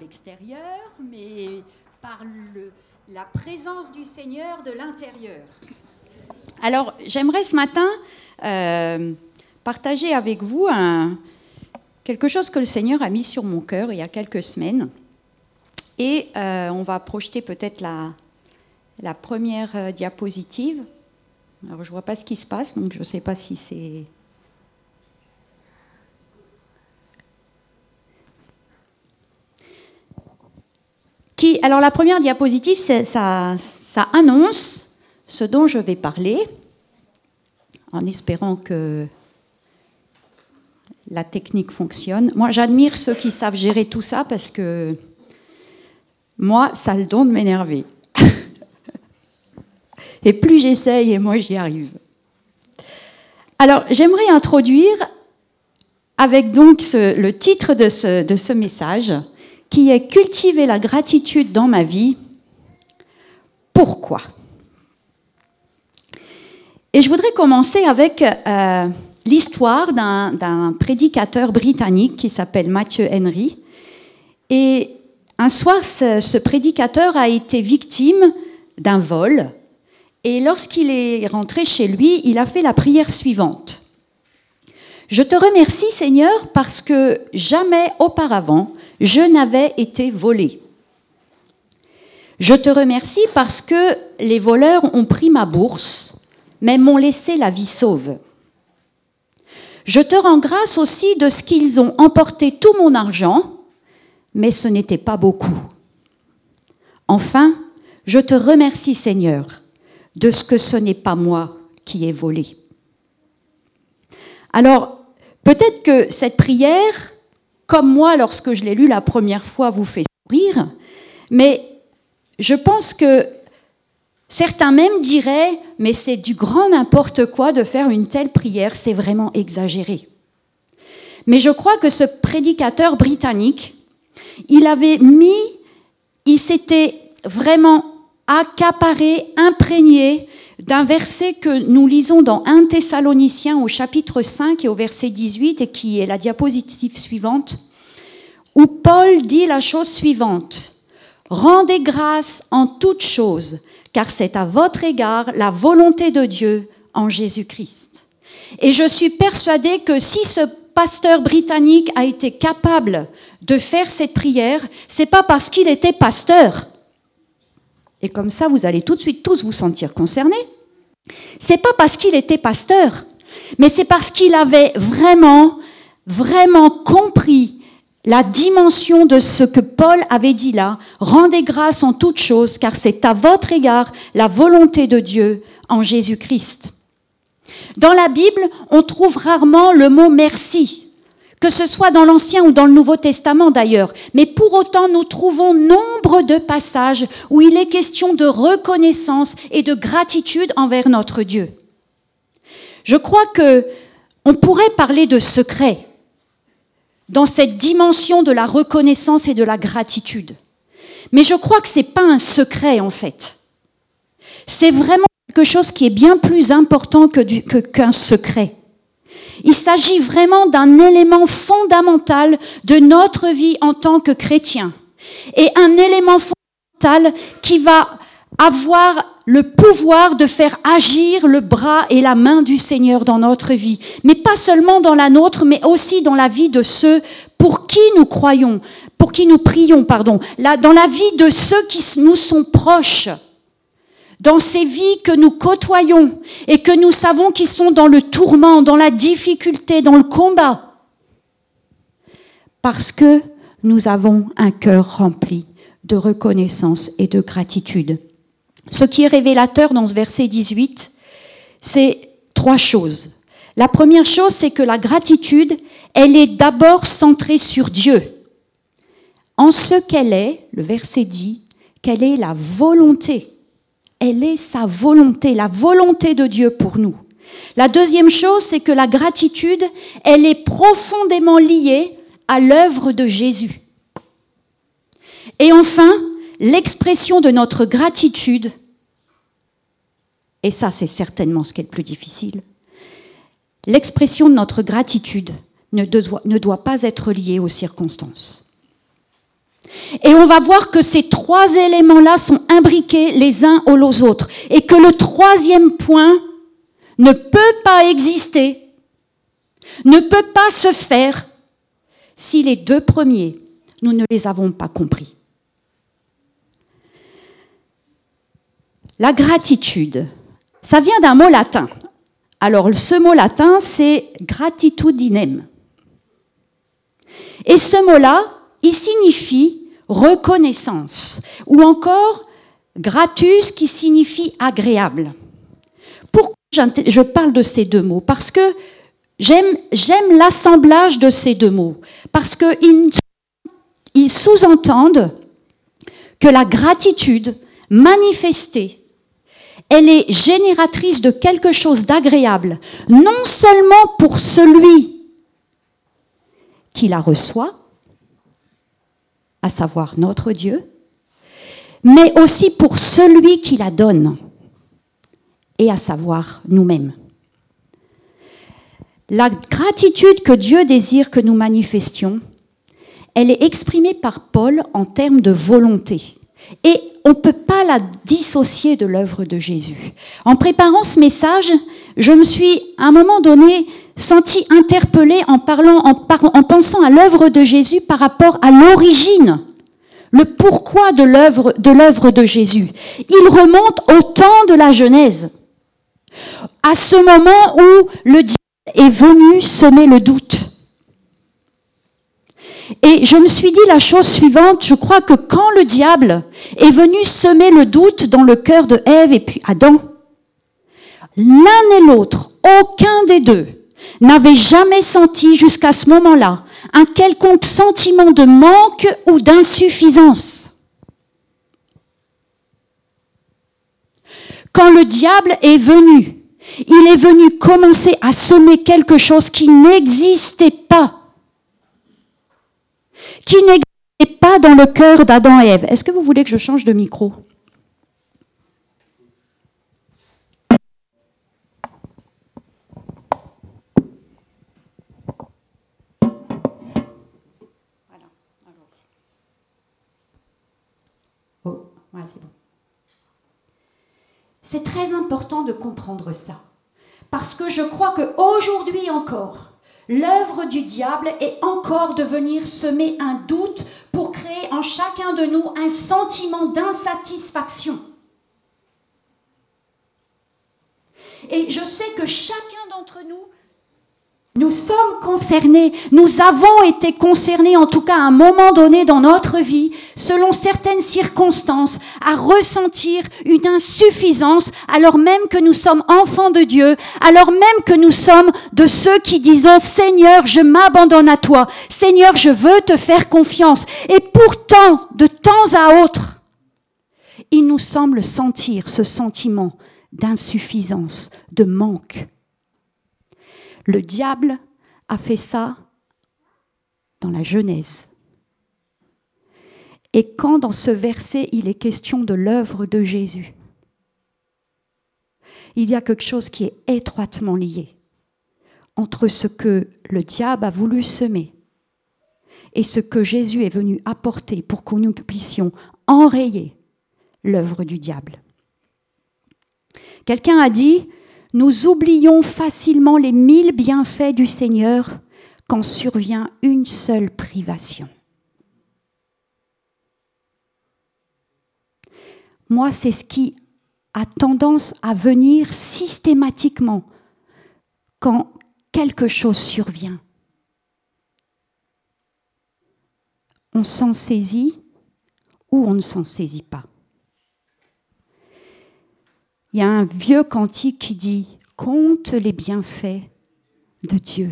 l'extérieur, mais par la présence du Seigneur de l'intérieur. Alors, j'aimerais ce matin euh, partager avec vous quelque chose que le Seigneur a mis sur mon cœur il y a quelques semaines. Et euh, on va projeter peut-être la, la, première euh, diapositive. Alors, je ne vois pas ce qui se passe, donc je ne sais pas si c'est alors la première diapositive, ça, annonce ce dont je vais parler, en espérant que la technique fonctionne. Moi, j'admire ceux qui savent gérer tout ça parce que moi, ça a le don de m'énerver. et plus j'essaye, et moi j'y arrive. Alors, j'aimerais introduire avec donc le titre de ce message, qui est cultiver la gratitude dans ma vie. Pourquoi? Et je voudrais commencer avec euh, l'histoire d'un prédicateur britannique qui s'appelle Matthew Henry. Et un soir, ce, prédicateur a été victime d'un vol. Et lorsqu'il est rentré chez lui, il a fait la prière suivante. Je te remercie Seigneur parce que jamais auparavant je n'avais été volé. Je te remercie parce que les voleurs ont pris ma bourse, mais m'ont laissé la vie sauve. Je te rends grâce aussi de ce qu'ils ont emporté tout mon argent, mais ce n'était pas beaucoup. Enfin, je te remercie Seigneur de ce que ce n'est pas moi qui ai volé. Alors, peut-être que cette prière comme moi lorsque je l'ai lu la première fois, vous fait sourire, mais je pense que certains même diraient, mais c'est du grand n'importe quoi de faire une telle prière, c'est vraiment exagéré. Mais je crois que ce prédicateur britannique, il avait mis, il s'était vraiment accaparé, imprégné d'un verset que nous lisons dans 1 Thessaloniciens au chapitre 5 et au verset 18 et qui est la diapositive suivante, où Paul dit la chose suivante. Rendez grâce en toutes choses, car c'est à votre égard la volonté de Dieu en Jésus-Christ. Et je suis persuadée que si ce pasteur britannique a été capable de faire cette prière, c'est pas parce qu'il était pasteur, et comme ça, vous allez tout de suite tous vous sentir concernés. C'est pas parce qu'il était pasteur, mais c'est parce qu'il avait vraiment, vraiment compris la dimension de ce que Paul avait dit là. Rendez grâce en toutes choses, car c'est à votre égard la volonté de Dieu en Jésus-Christ. Dans la Bible, on trouve rarement le mot merci que ce soit dans l'Ancien ou dans le Nouveau Testament d'ailleurs. Mais pour autant, nous trouvons nombre de passages où il est question de reconnaissance et de gratitude envers notre Dieu. Je crois que on pourrait parler de secret dans cette dimension de la reconnaissance et de la gratitude. Mais je crois que ce n'est pas un secret en fait. C'est vraiment quelque chose qui est bien plus important qu'un secret. Il s'agit vraiment d'un élément fondamental de notre vie en tant que chrétien. Et un élément fondamental qui va avoir le pouvoir de faire agir le bras et la main du Seigneur dans notre vie. Mais pas seulement dans la nôtre, mais aussi dans la vie de ceux pour qui nous croyons, pour qui nous prions, pardon. dans la vie de ceux qui nous sont proches dans ces vies que nous côtoyons et que nous savons qu'ils sont dans le tourment, dans la difficulté, dans le combat. Parce que nous avons un cœur rempli de reconnaissance et de gratitude. Ce qui est révélateur dans ce verset 18, c'est trois choses. La première chose, c'est que la gratitude, elle est d'abord centrée sur Dieu. En ce qu'elle est, le verset dit, qu'elle est la volonté elle est sa volonté, la volonté de Dieu pour nous. La deuxième chose, c'est que la gratitude, elle est profondément liée à l'œuvre de Jésus. Et enfin, l'expression de notre gratitude, et ça c'est certainement ce qui est le plus difficile, l'expression de notre gratitude ne doit, ne doit pas être liée aux circonstances. Et on va voir que ces trois éléments-là sont imbriqués les uns aux autres. Et que le troisième point ne peut pas exister, ne peut pas se faire si les deux premiers, nous ne les avons pas compris. La gratitude, ça vient d'un mot latin. Alors ce mot latin, c'est gratitudinem. Et ce mot-là, il signifie reconnaissance, ou encore gratus qui signifie agréable. Pourquoi je parle de ces deux mots? Parce que j'aime l'assemblage de ces deux mots, parce qu'ils ils sous-entendent que la gratitude manifestée, elle est génératrice de quelque chose d'agréable, non seulement pour celui qui la reçoit, à savoir notre Dieu, mais aussi pour celui qui la donne, et à savoir nous-mêmes. La gratitude que Dieu désire que nous manifestions, elle est exprimée par Paul en termes de volonté. Et on ne peut pas la dissocier de l'œuvre de Jésus. En préparant ce message, je me suis à un moment donné senti interpellé en, parlant, en, pensant à l'œuvre de Jésus par rapport à l'origine, le pourquoi de l'œuvre de, l'œuvre de Jésus. Il remonte au temps de la Genèse, à ce moment où le diable est venu semer le doute. Et je me suis dit la chose suivante, je crois que quand le diable est venu semer le doute dans le cœur de Ève et puis Adam, l'un et l'autre, aucun des deux, n'avait jamais senti jusqu'à ce moment-là un quelconque sentiment de manque ou d'insuffisance. Quand le diable est venu, il est venu commencer à semer quelque chose qui n'existait pas, qui n'existait pas dans le cœur d'Adam et Ève. Est-ce que vous voulez que je change de micro? C'est très important de comprendre ça. Parce que je crois qu'aujourd'hui encore, l'œuvre du diable est encore de venir semer un doute pour créer en chacun de nous un sentiment d'insatisfaction. Et je sais que chacun d'entre nous nous sommes concernés, nous avons été concernés, en tout cas à un moment donné dans notre vie, selon certaines circonstances, à ressentir une insuffisance, alors même que nous sommes enfants de Dieu, alors même que nous sommes de ceux qui disons, Seigneur, je m'abandonne à toi, Seigneur, je veux te faire confiance. Et pourtant, de temps à autre, il nous semble sentir ce sentiment d'insuffisance, de manque le diable a fait ça dans la Genèse. Et quand dans ce verset il est question de l'œuvre de Jésus, il y a quelque chose qui est étroitement lié entre ce que le diable a voulu semer et ce que Jésus est venu apporter pour que nous puissions enrayer l'œuvre du diable. Quelqu'un a dit, nous oublions facilement les mille bienfaits du Seigneur quand survient une seule privation. Moi, c'est ce qui a tendance à venir systématiquement quand quelque chose survient. On s'en saisit ou on ne s'en saisit pas. Il y a un vieux cantique qui dit Compte les bienfaits de Dieu.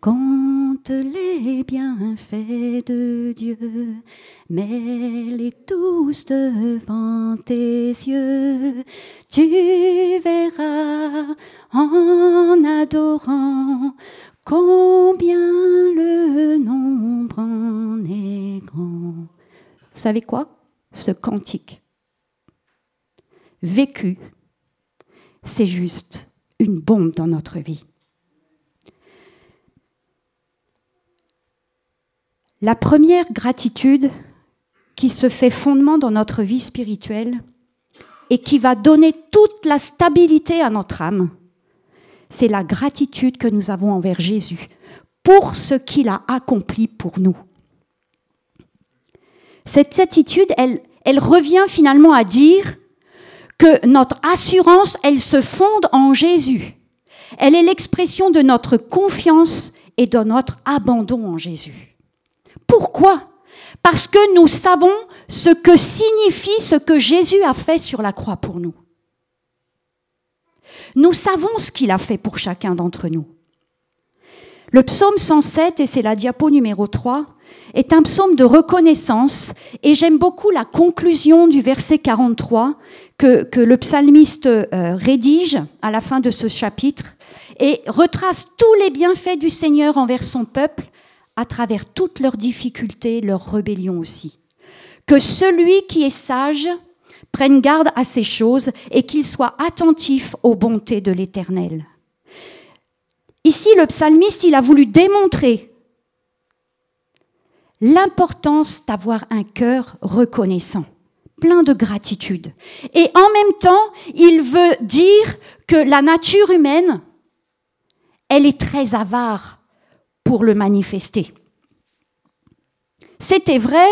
Compte les bienfaits de Dieu, mets-les tous devant tes yeux. Tu verras en adorant combien le nombre en est grand. Vous savez quoi? Ce cantique vécu, c'est juste une bombe dans notre vie. La première gratitude qui se fait fondement dans notre vie spirituelle et qui va donner toute la stabilité à notre âme, c'est la gratitude que nous avons envers Jésus pour ce qu'il a accompli pour nous. Cette attitude, elle, elle revient finalement à dire que notre assurance, elle se fonde en Jésus. Elle est l'expression de notre confiance et de notre abandon en Jésus. Pourquoi? Parce que nous savons ce que signifie ce que Jésus a fait sur la croix pour nous. Nous savons ce qu'il a fait pour chacun d'entre nous. Le psaume 107, et c'est la diapo numéro 3, est un psaume de reconnaissance et j'aime beaucoup la conclusion du verset 43 que, le psalmiste euh, rédige à la fin de ce chapitre et retrace tous les bienfaits du Seigneur envers son peuple à travers toutes leurs difficultés, leurs rébellions aussi. Que celui qui est sage prenne garde à ces choses et qu'il soit attentif aux bontés de l'Éternel. Ici, le psalmiste, a voulu démontrer l'importance d'avoir un cœur reconnaissant, plein de gratitude. Et en même temps, il veut dire que la nature humaine, elle est très avare pour le manifester. C'était vrai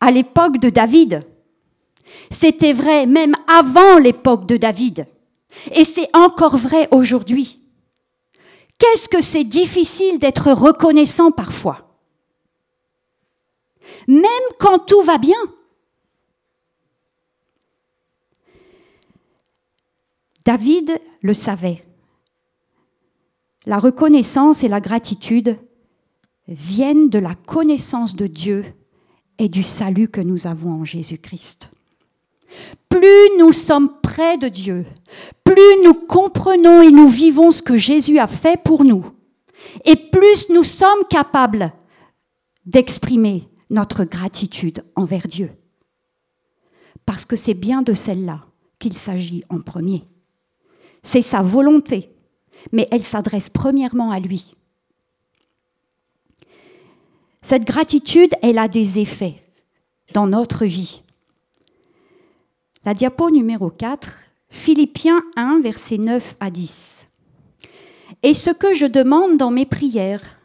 à l'époque de David. C'était vrai même avant l'époque de David. Et c'est encore vrai aujourd'hui. Qu'est-ce que c'est difficile d'être reconnaissant parfois? Même quand tout va bien. David le savait. La reconnaissance et la gratitude viennent de la connaissance de Dieu et du salut que nous avons en Jésus-Christ. Plus nous sommes près de Dieu, plus nous comprenons et nous vivons ce que Jésus a fait pour nous, et plus nous sommes capables d'exprimer notre gratitude envers Dieu. Parce que c'est bien de celle-là qu'il s'agit en premier. C'est sa volonté, mais elle s'adresse premièrement à lui. Cette gratitude, elle a des effets dans notre vie. La diapo numéro 4, Philippiens 1, versets 9 à 10. Et ce que je demande dans mes prières,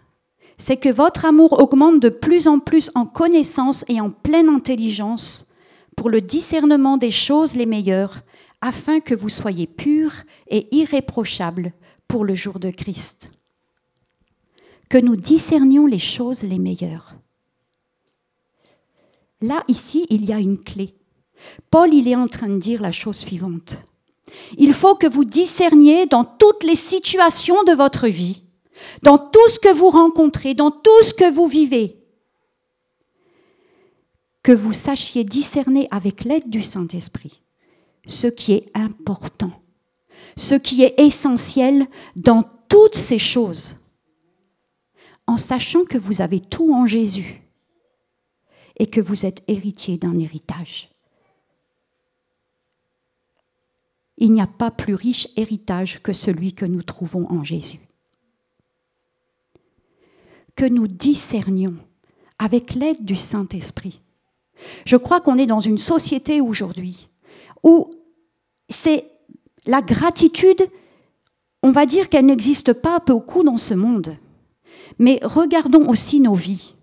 c'est que votre amour augmente de plus en plus en connaissance et en pleine intelligence pour le discernement des choses les meilleures, afin que vous soyez purs et irréprochables pour le jour de Christ. Que nous discernions les choses les meilleures. Là, ici, il y a une clé. Paul, il est en train de dire la chose suivante. Il faut que vous discerniez dans toutes les situations de votre vie, dans tout ce que vous rencontrez, dans tout ce que vous vivez, que vous sachiez discerner avec l'aide du Saint-Esprit ce qui est important, ce qui est essentiel dans toutes ces choses, en sachant que vous avez tout en Jésus et que vous êtes héritier d'un héritage. il n'y a pas plus riche héritage que celui que nous trouvons en Jésus. Que nous discernions avec l'aide du Saint-Esprit. Je crois qu'on est dans une société aujourd'hui où c'est la gratitude, on va dire qu'elle n'existe pas beaucoup dans ce monde. Mais regardons aussi nos vies.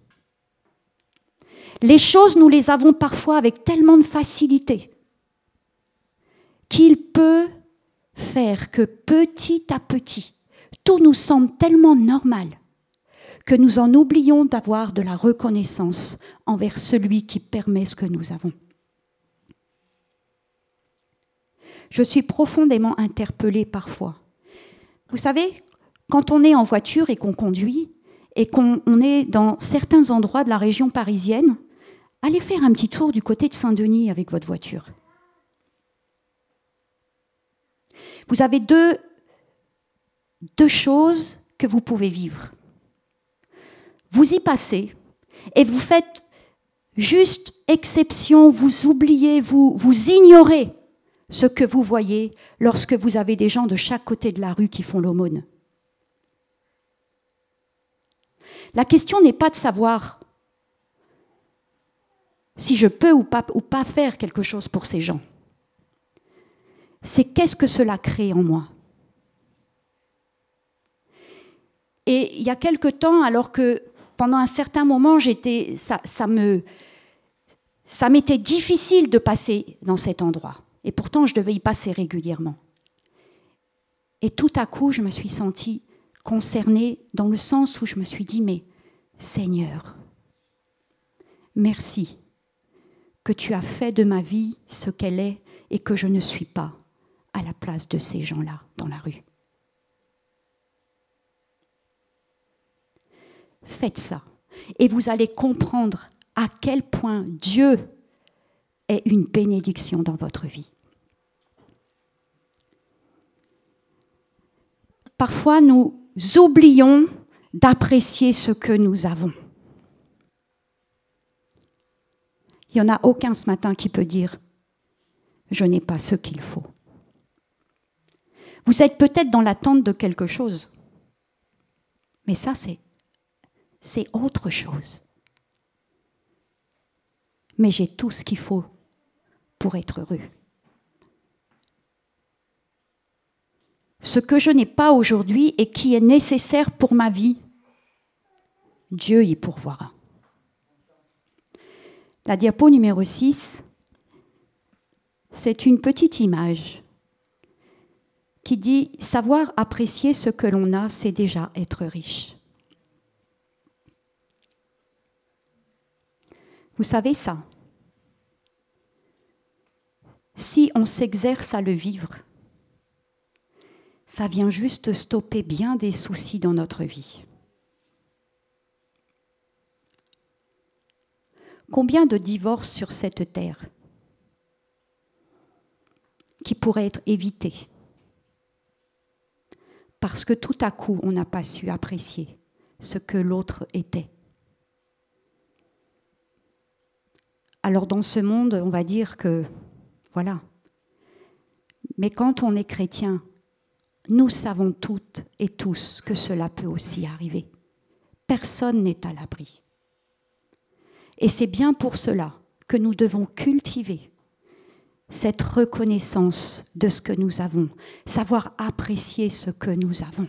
Les choses, nous les avons parfois avec tellement de facilité qu'il peut faire que petit à petit, tout nous semble tellement normal que nous en oublions d'avoir de la reconnaissance envers celui qui permet ce que nous avons. Je suis profondément interpellée parfois. Vous savez, quand on est en voiture et qu'on conduit, et qu'on est dans certains endroits de la région parisienne, allez faire un petit tour du côté de Saint-Denis avec votre voiture. Vous avez deux, choses que vous pouvez vivre. Vous y passez et vous faites juste exception, vous oubliez, vous ignorez ce que vous voyez lorsque vous avez des gens de chaque côté de la rue qui font l'aumône. La question n'est pas de savoir si je peux ou pas, faire quelque chose pour ces gens. C'est qu'est-ce que cela crée en moi. Et il y a quelque temps, alors que pendant un certain moment, j'étais, me, ça m'était difficile de passer dans cet endroit. Et pourtant, je devais y passer régulièrement. Et tout à coup, je me suis sentie concernée dans le sens où je me suis dit, mais Seigneur, merci que tu as fait de ma vie ce qu'elle est et que je ne suis pas à la place de ces gens-là dans la rue. Faites ça et vous allez comprendre à quel point Dieu est une bénédiction dans votre vie. Parfois, nous oublions d'apprécier ce que nous avons. Il n'y en a aucun ce matin qui peut dire ⁇ Je n'ai pas ce qu'il faut ⁇ Vous êtes peut-être dans l'attente de quelque chose, mais ça, c'est, autre chose. Mais j'ai tout ce qu'il faut pour être heureux. Ce que je n'ai pas aujourd'hui et qui est nécessaire pour ma vie, Dieu y pourvoira. La diapo numéro 6, c'est une petite image qui dit savoir apprécier ce que l'on a, c'est déjà être riche. Vous savez ça? Si on s'exerce à le vivre, ça vient juste stopper bien des soucis dans notre vie. Combien de divorces sur cette terre qui pourraient être évités parce que tout à coup on n'a pas su apprécier ce que l'autre était? Alors dans ce monde, on va dire que, voilà, mais quand on est chrétien, nous savons toutes et tous que cela peut aussi arriver. Personne n'est à l'abri. Et c'est bien pour cela que nous devons cultiver cette reconnaissance de ce que nous avons, savoir apprécier ce que nous avons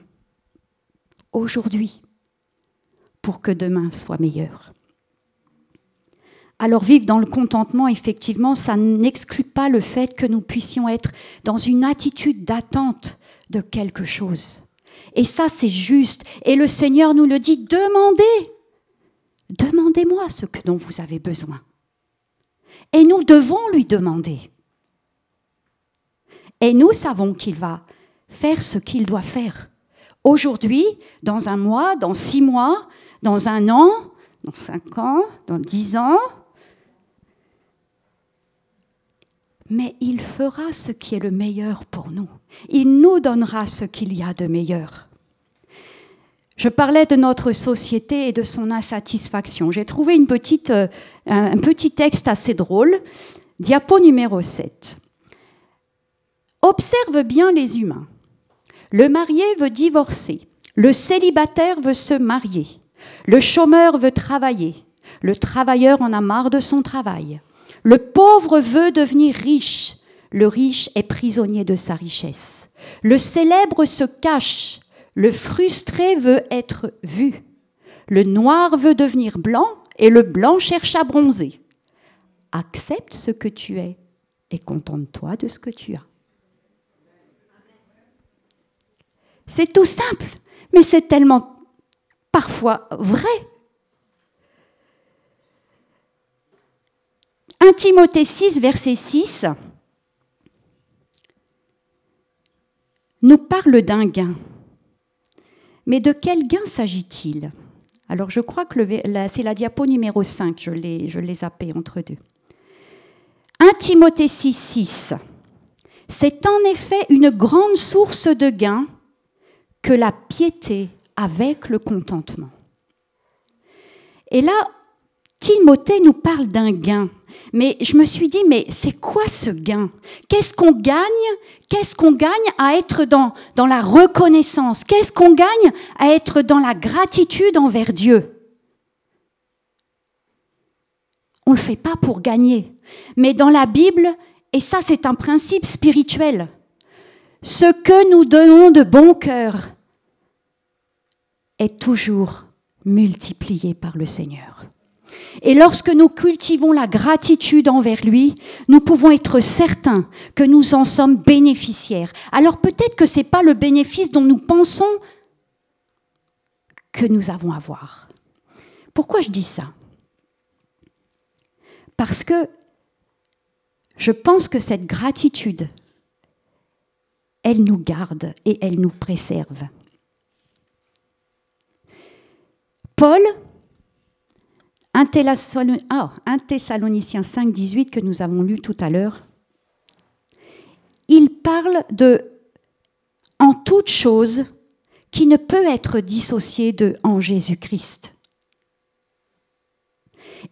aujourd'hui pour que demain soit meilleur. Alors vivre dans le contentement, effectivement, ça n'exclut pas le fait que nous puissions être dans une attitude d'attente de quelque chose. Et ça, c'est juste. Et le Seigneur nous le dit, demandez Demandez-moi ce que dont vous avez besoin. Et nous devons lui demander. Et nous savons qu'il va faire ce qu'il doit faire. Aujourd'hui, dans un mois, dans six mois, dans un an, dans cinq ans, dans dix ans. Mais il fera ce qui est le meilleur pour nous. Il nous donnera ce qu'il y a de meilleur. Je parlais de notre société et de son insatisfaction. J'ai trouvé euh, un petit texte assez drôle, diapo numéro 7. Observe bien les humains. Le marié veut divorcer, le célibataire veut se marier, le chômeur veut travailler, le travailleur en a marre de son travail, le pauvre veut devenir riche, le riche est prisonnier de sa richesse, le célèbre se cache, le frustré veut être vu. Le noir veut devenir blanc et le blanc cherche à bronzer. Accepte ce que tu es et contente-toi de ce que tu as. C'est tout simple, mais c'est tellement parfois vrai. 1 Timothée 6, verset 6 nous parle d'un gain. Mais de quel gain s'agit-il? Alors je crois que c'est la diapo numéro 5, je l'ai, je zappé entre deux. 1 Timothée 6, 6. C'est en effet une grande source de gain que la piété avec le contentement. Et là, Timothée nous parle d'un gain. Mais je me suis dit, mais c'est quoi ce gain? Qu'est-ce qu'on gagne? Qu'est-ce qu'on gagne à être dans, la reconnaissance? Qu'est-ce qu'on gagne à être dans la gratitude envers Dieu? On ne le fait pas pour gagner. Mais dans la Bible, et ça c'est un principe spirituel, ce que nous donnons de bon cœur est toujours multiplié par le Seigneur. Et lorsque nous cultivons la gratitude envers lui, nous pouvons être certains que nous en sommes bénéficiaires. Alors peut-être que ce n'est pas le bénéfice dont nous pensons que nous avons à voir. Pourquoi je dis ça? Parce que je pense que cette gratitude, elle nous garde et elle nous préserve. Paul, 1 Thessaloniciens 5, 18 que nous avons lu tout à l'heure, il parle de en toute chose qui ne peut être dissocié de en Jésus-Christ.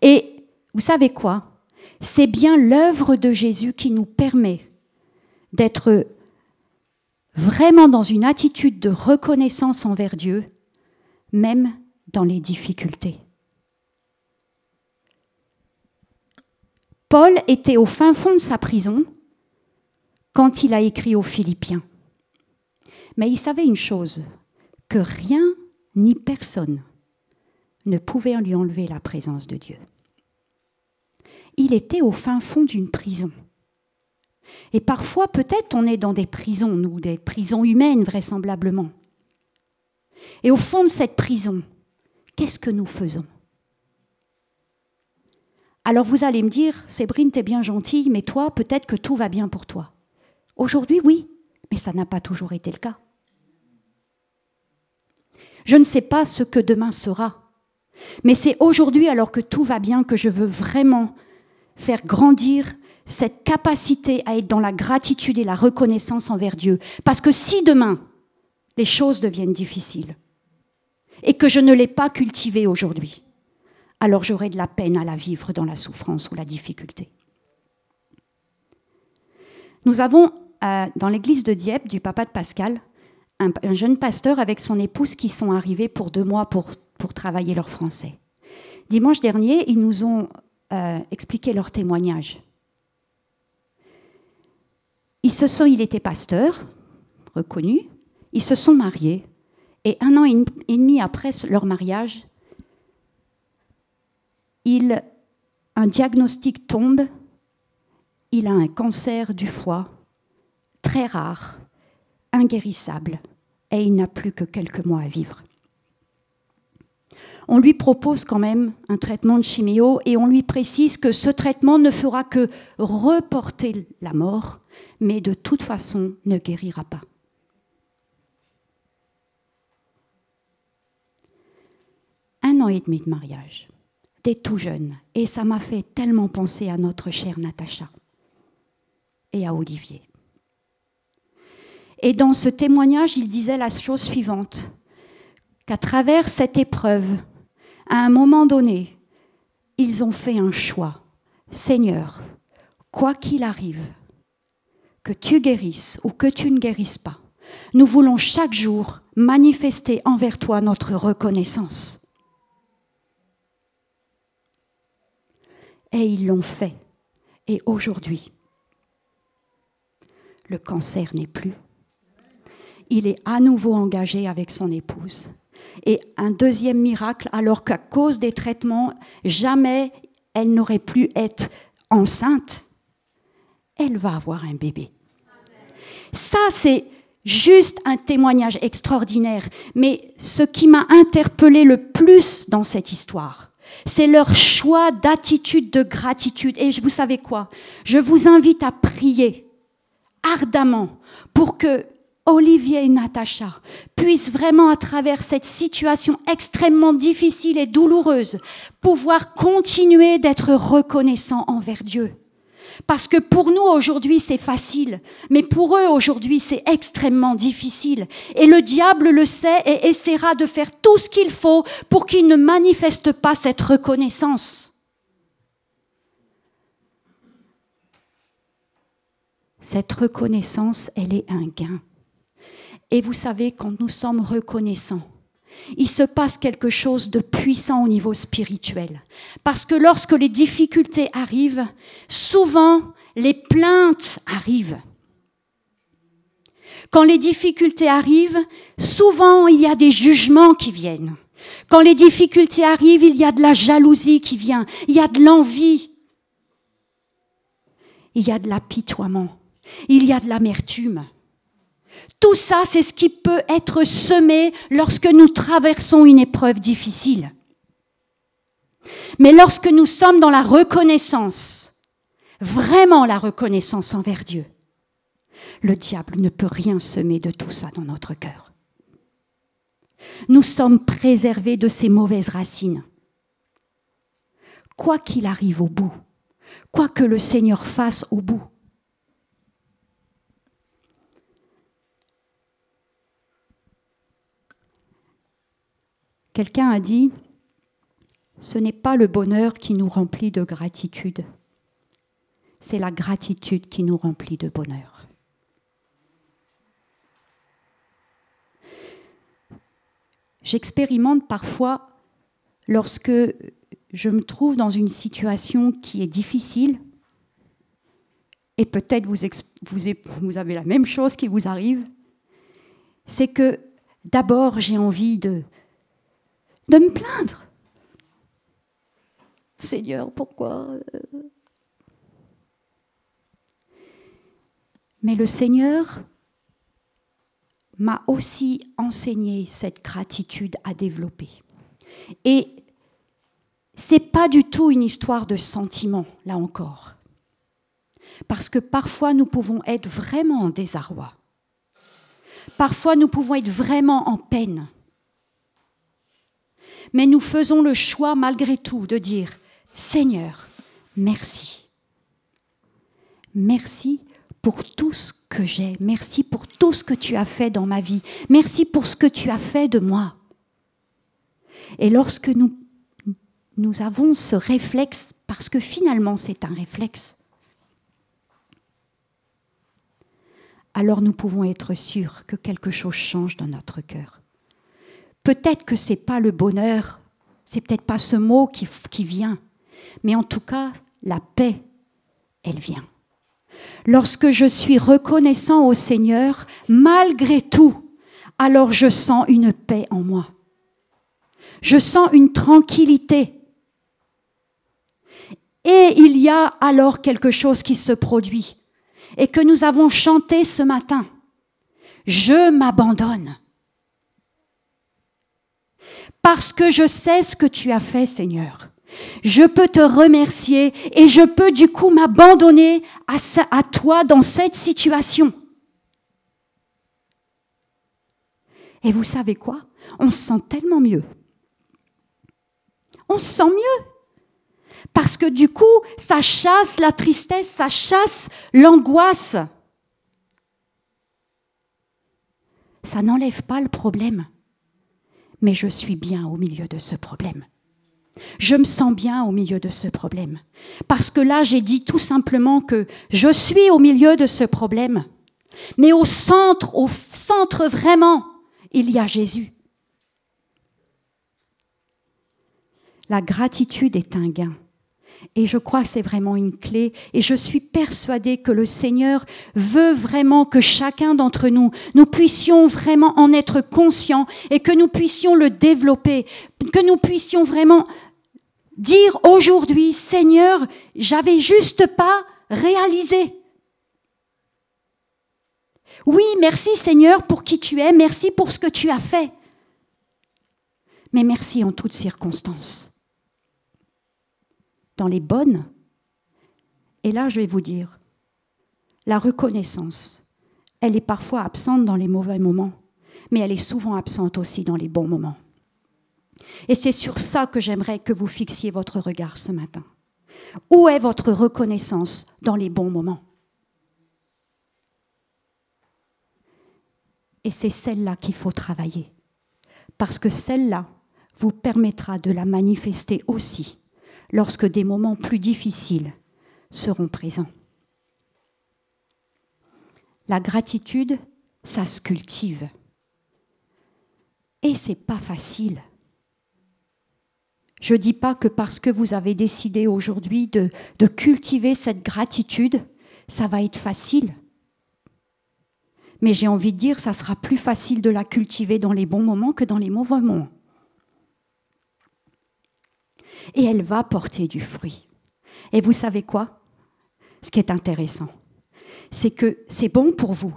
Et vous savez quoi? C'est bien l'œuvre de Jésus qui nous permet d'être vraiment dans une attitude de reconnaissance envers Dieu, même dans les difficultés. Paul était au fin fond de sa prison quand il a écrit aux Philippiens. Mais il savait une chose, que rien ni personne ne pouvait lui enlever la présence de Dieu. Il était au fin fond d'une prison. Et parfois, peut-être, on est dans des prisons, nous, des prisons humaines, vraisemblablement. Et au fond de cette prison, qu'est-ce que nous faisons? Alors vous allez me dire, Sébrine, t'es bien gentille, mais toi, peut-être que tout va bien pour toi. Aujourd'hui, oui, mais ça n'a pas toujours été le cas. Je ne sais pas ce que demain sera, mais c'est aujourd'hui, alors que tout va bien, que je veux vraiment faire grandir cette capacité à être dans la gratitude et la reconnaissance envers Dieu. Parce que si demain, les choses deviennent difficiles, et que je ne l'ai pas cultivée aujourd'hui, alors j'aurai de la peine à la vivre dans la souffrance ou la difficulté. Nous avons euh, dans l'église de Dieppe, du papa de Pascal, un, jeune pasteur avec son épouse qui sont arrivés pour deux mois pour, travailler leur français. Dimanche dernier, ils nous ont euh, expliqué leur témoignage. Ils se sont, il était pasteur, reconnu, ils se sont mariés, et un an et demi après leur mariage, il, un diagnostic tombe, il a un cancer du foie, très rare, inguérissable, et il n'a plus que quelques mois à vivre. On lui propose quand même un traitement de chiméo et on lui précise que ce traitement ne fera que reporter la mort, mais de toute façon ne guérira pas. Un an et demi de mariage t'es tout jeune. Et ça m'a fait tellement penser à notre chère Natacha et à Olivier. Et dans ce témoignage, il disait la chose suivante, qu'à travers cette épreuve, à un moment donné, ils ont fait un choix. Seigneur, quoi qu'il arrive, que tu guérisses ou que tu ne guérisses pas, nous voulons chaque jour manifester envers toi notre reconnaissance. Et ils l'ont fait. Et aujourd'hui, le cancer n'est plus. Il est à nouveau engagé avec son épouse. Et un deuxième miracle, alors qu'à cause des traitements, jamais elle n'aurait pu être enceinte, elle va avoir un bébé. Ça, c'est juste un témoignage extraordinaire. Mais ce qui m'a interpellé le plus dans cette histoire, c'est leur choix d'attitude de gratitude. Et vous savez quoi? Je vous invite à prier ardemment pour que Olivier et Natacha puissent vraiment, à travers cette situation extrêmement difficile et douloureuse, pouvoir continuer d'être reconnaissants envers Dieu. Parce que pour nous aujourd'hui c'est facile, mais pour eux aujourd'hui c'est extrêmement difficile. Et le diable le sait et essaiera de faire tout ce qu'il faut pour qu'ils ne manifestent pas cette reconnaissance. Cette reconnaissance, elle est un gain. Et vous savez, quand nous sommes reconnaissants, il se passe quelque chose de puissant au niveau spirituel. Parce que lorsque les difficultés arrivent, souvent les plaintes arrivent. Quand les difficultés arrivent, souvent il y a des jugements qui viennent. Quand les difficultés arrivent, il y a de la jalousie qui vient, il y a de l'envie, il y a de l'apitoiement, il y a de l'amertume. Tout ça, c'est ce qui peut être semé lorsque nous traversons une épreuve difficile. Mais lorsque nous sommes dans la reconnaissance, vraiment la reconnaissance envers Dieu, le diable ne peut rien semer de tout ça dans notre cœur. Nous sommes préservés de ces mauvaises racines. Quoi qu'il arrive au bout, quoi que le Seigneur fasse au bout, Quelqu'un a dit, ce n'est pas le bonheur qui nous remplit de gratitude, c'est la gratitude qui nous remplit de bonheur. J'expérimente parfois lorsque je me trouve dans une situation qui est difficile, et peut-être vous, avez la même chose qui vous arrive, c'est que d'abord j'ai envie de, de me plaindre. Seigneur, pourquoi euh? Mais le Seigneur m'a aussi enseigné cette gratitude à développer. Et c'est pas du tout une histoire de sentiment, là encore. Parce que parfois nous pouvons être vraiment en désarroi. Parfois nous pouvons être vraiment en peine mais nous faisons le choix malgré tout de dire, Seigneur, merci. Merci pour tout ce que j'ai. Merci pour tout ce que tu as fait dans ma vie. Merci pour ce que tu as fait de moi. Et lorsque nous, avons ce réflexe, parce que finalement c'est un réflexe, alors nous pouvons être sûrs que quelque chose change dans notre cœur. Peut-être que ce n'est pas le bonheur, c'est peut-être pas ce mot qui, qui vient, mais en tout cas, la paix, elle vient. Lorsque je suis reconnaissant au Seigneur, malgré tout, alors je sens une paix en moi. Je sens une tranquillité. Et il y a alors quelque chose qui se produit et que nous avons chanté ce matin. Je m'abandonne parce que je sais ce que tu as fait, Seigneur. Je peux te remercier et je peux du coup m'abandonner à, toi dans cette situation. Et vous savez quoi? On se sent tellement mieux. On se sent mieux. Parce que du coup, ça chasse la tristesse, ça chasse l'angoisse. Ça n'enlève pas le problème mais je suis bien au milieu de ce problème. Je me sens bien au milieu de ce problème. Parce que là, j'ai dit tout simplement que je suis au milieu de ce problème. Mais au centre, au centre vraiment, il y a Jésus. La gratitude est un gain. Et je crois que c'est vraiment une clé. Et je suis persuadée que le Seigneur veut vraiment que chacun d'entre nous, nous puissions vraiment en être conscients et que nous puissions le développer, que nous puissions vraiment dire aujourd'hui, Seigneur, j'avais juste pas réalisé. Oui, merci Seigneur pour qui tu es, merci pour ce que tu as fait. Mais merci en toutes circonstances dans les bonnes. Et là, je vais vous dire, la reconnaissance, elle est parfois absente dans les mauvais moments, mais elle est souvent absente aussi dans les bons moments. Et c'est sur ça que j'aimerais que vous fixiez votre regard ce matin. Où est votre reconnaissance dans les bons moments? Et c'est celle-là qu'il faut travailler, parce que celle-là vous permettra de la manifester aussi lorsque des moments plus difficiles seront présents. La gratitude, ça se cultive. Et c'est pas facile. Je ne dis pas que parce que vous avez décidé aujourd'hui de, cultiver cette gratitude, ça va être facile. Mais j'ai envie de dire, ça sera plus facile de la cultiver dans les bons moments que dans les mauvais moments. Et elle va porter du fruit. Et vous savez quoi? Ce qui est intéressant, c'est que c'est bon pour vous,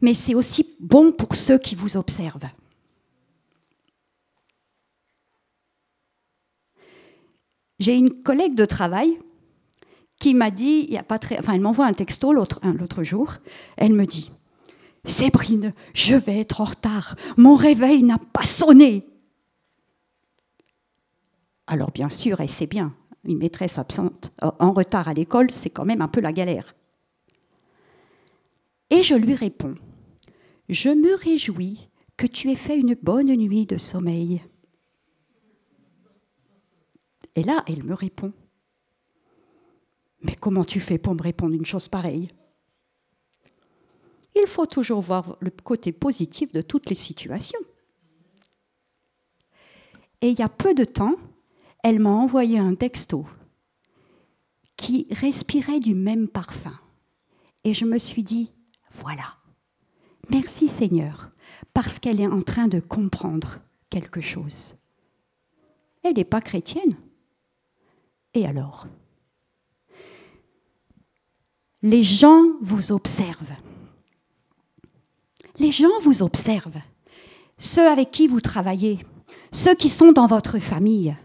mais c'est aussi bon pour ceux qui vous observent. J'ai une collègue de travail qui m'a dit, il enfin, elle m'envoie un texto l'autre, l'autre jour. Elle me dit, Sébrine, je vais être en retard. Mon réveil n'a pas sonné. Alors bien sûr, elle sait bien, une maîtresse absente euh, en retard à l'école, c'est quand même un peu la galère. Et je lui réponds, je me réjouis que tu aies fait une bonne nuit de sommeil. Et là, elle me répond, mais comment tu fais pour me répondre une chose pareille? Il faut toujours voir le côté positif de toutes les situations. Et il y a peu de temps, elle m'a envoyé un texto qui respirait du même parfum. Et je me suis dit, voilà, merci Seigneur, parce qu'elle est en train de comprendre quelque chose. Elle n'est pas chrétienne. Et alors? Les gens vous observent. Les gens vous observent. Ceux avec qui vous travaillez, ceux qui sont dans votre famille,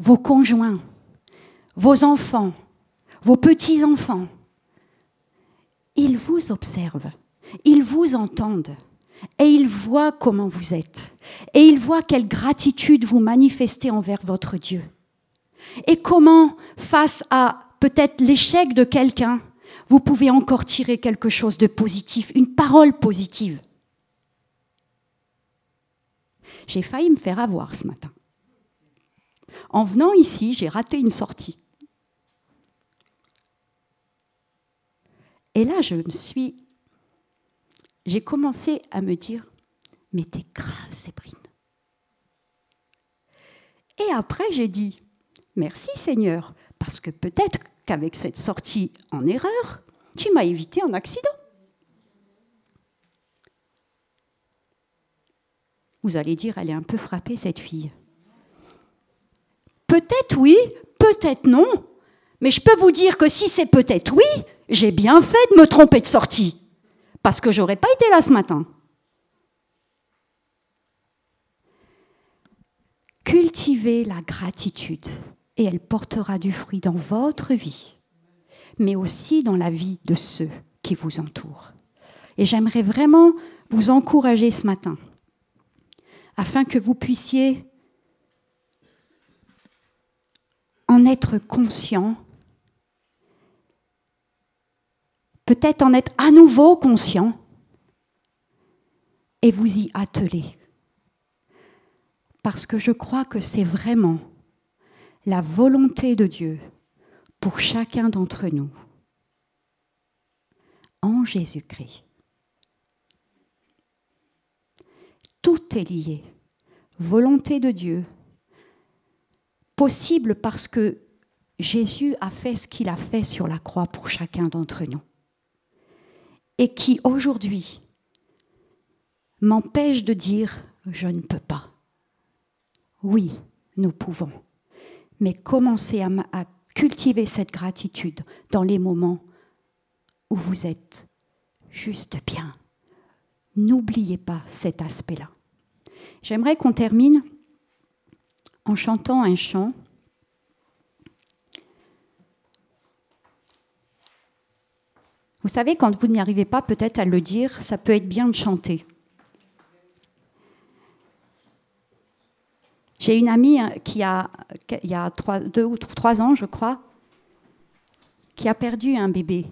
vos conjoints, vos enfants, vos petits-enfants, ils vous observent, ils vous entendent et ils voient comment vous êtes et ils voient quelle gratitude vous manifestez envers votre Dieu. Et comment, face à peut-être l'échec de quelqu'un, vous pouvez encore tirer quelque chose de positif, une parole positive. J'ai failli me faire avoir ce matin. En venant ici, j'ai raté une sortie. Et là, je me suis. J'ai commencé à me dire Mais t'es grave, Sébrine. Et après, j'ai dit Merci Seigneur, parce que peut-être qu'avec cette sortie en erreur, tu m'as évité un accident. Vous allez dire, elle est un peu frappée, cette fille. Peut-être oui, peut-être non. Mais je peux vous dire que si c'est peut-être oui, j'ai bien fait de me tromper de sortie. Parce que j'aurais pas été là ce matin. Cultivez la gratitude et elle portera du fruit dans votre vie, mais aussi dans la vie de ceux qui vous entourent. Et j'aimerais vraiment vous encourager ce matin, afin que vous puissiez en être conscient, peut-être en être à nouveau conscient, et vous y atteler. Parce que je crois que c'est vraiment la volonté de Dieu pour chacun d'entre nous en Jésus-Christ. Tout est lié. Volonté de Dieu, possible parce que Jésus a fait ce qu'il a fait sur la croix pour chacun d'entre nous. Et qui aujourd'hui m'empêche de dire je ne peux pas. Oui, nous pouvons. Mais commencez à, cultiver cette gratitude dans les moments où vous êtes juste bien. N'oubliez pas cet aspect-là. J'aimerais qu'on termine en chantant un chant. Vous savez, quand vous n'y arrivez pas peut-être à le dire, ça peut être bien de chanter. J'ai une amie hein, qui a, il y a deux ou trois ans, je crois, qui a perdu un bébé.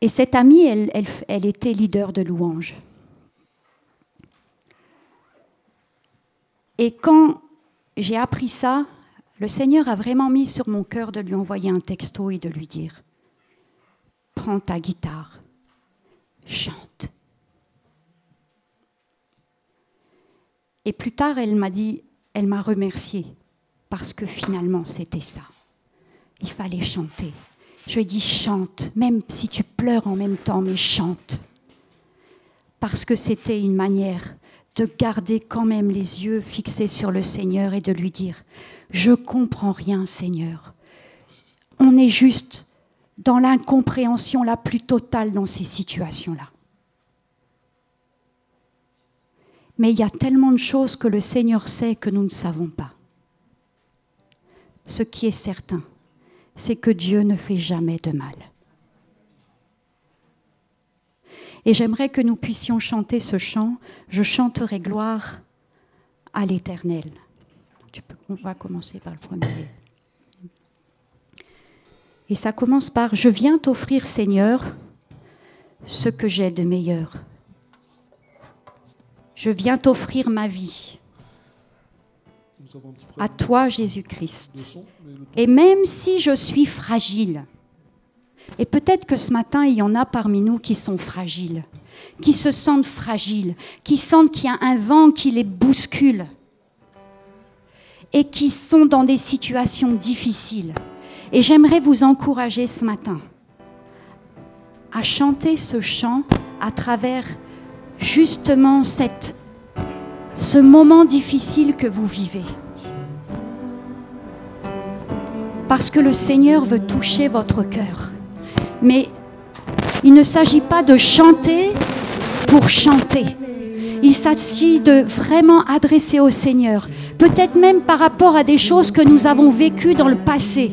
Et cette amie, elle, elle était leader de louange. Et quand j'ai appris ça, le Seigneur a vraiment mis sur mon cœur de lui envoyer un texto et de lui dire, prends ta guitare, chante. Et plus tard, elle m'a dit, elle m'a remercié parce que finalement, c'était ça. Il fallait chanter. Je lui ai dit, chante, même si tu pleures en même temps, mais chante. Parce que c'était une manière de garder quand même les yeux fixés sur le Seigneur et de lui dire, je comprends rien, Seigneur. On est juste dans l'incompréhension la plus totale dans ces situations-là. Mais il y a tellement de choses que le Seigneur sait que nous ne savons pas. Ce qui est certain, c'est que Dieu ne fait jamais de mal. Et j'aimerais que nous puissions chanter ce chant. Je chanterai gloire à l'Éternel. On va commencer par le premier. Et ça commence par Je viens t'offrir, Seigneur, ce que j'ai de meilleur. Je viens t'offrir ma vie. À toi, Jésus-Christ. Et même si je suis fragile, et peut-être que ce matin, il y en a parmi nous qui sont fragiles, qui se sentent fragiles, qui sentent qu'il y a un vent qui les bouscule et qui sont dans des situations difficiles. Et j'aimerais vous encourager ce matin à chanter ce chant à travers justement cette, ce moment difficile que vous vivez. Parce que le Seigneur veut toucher votre cœur. Mais il ne s'agit pas de chanter pour chanter. Il s'agit de vraiment adresser au Seigneur, peut-être même par rapport à des choses que nous avons vécues dans le passé,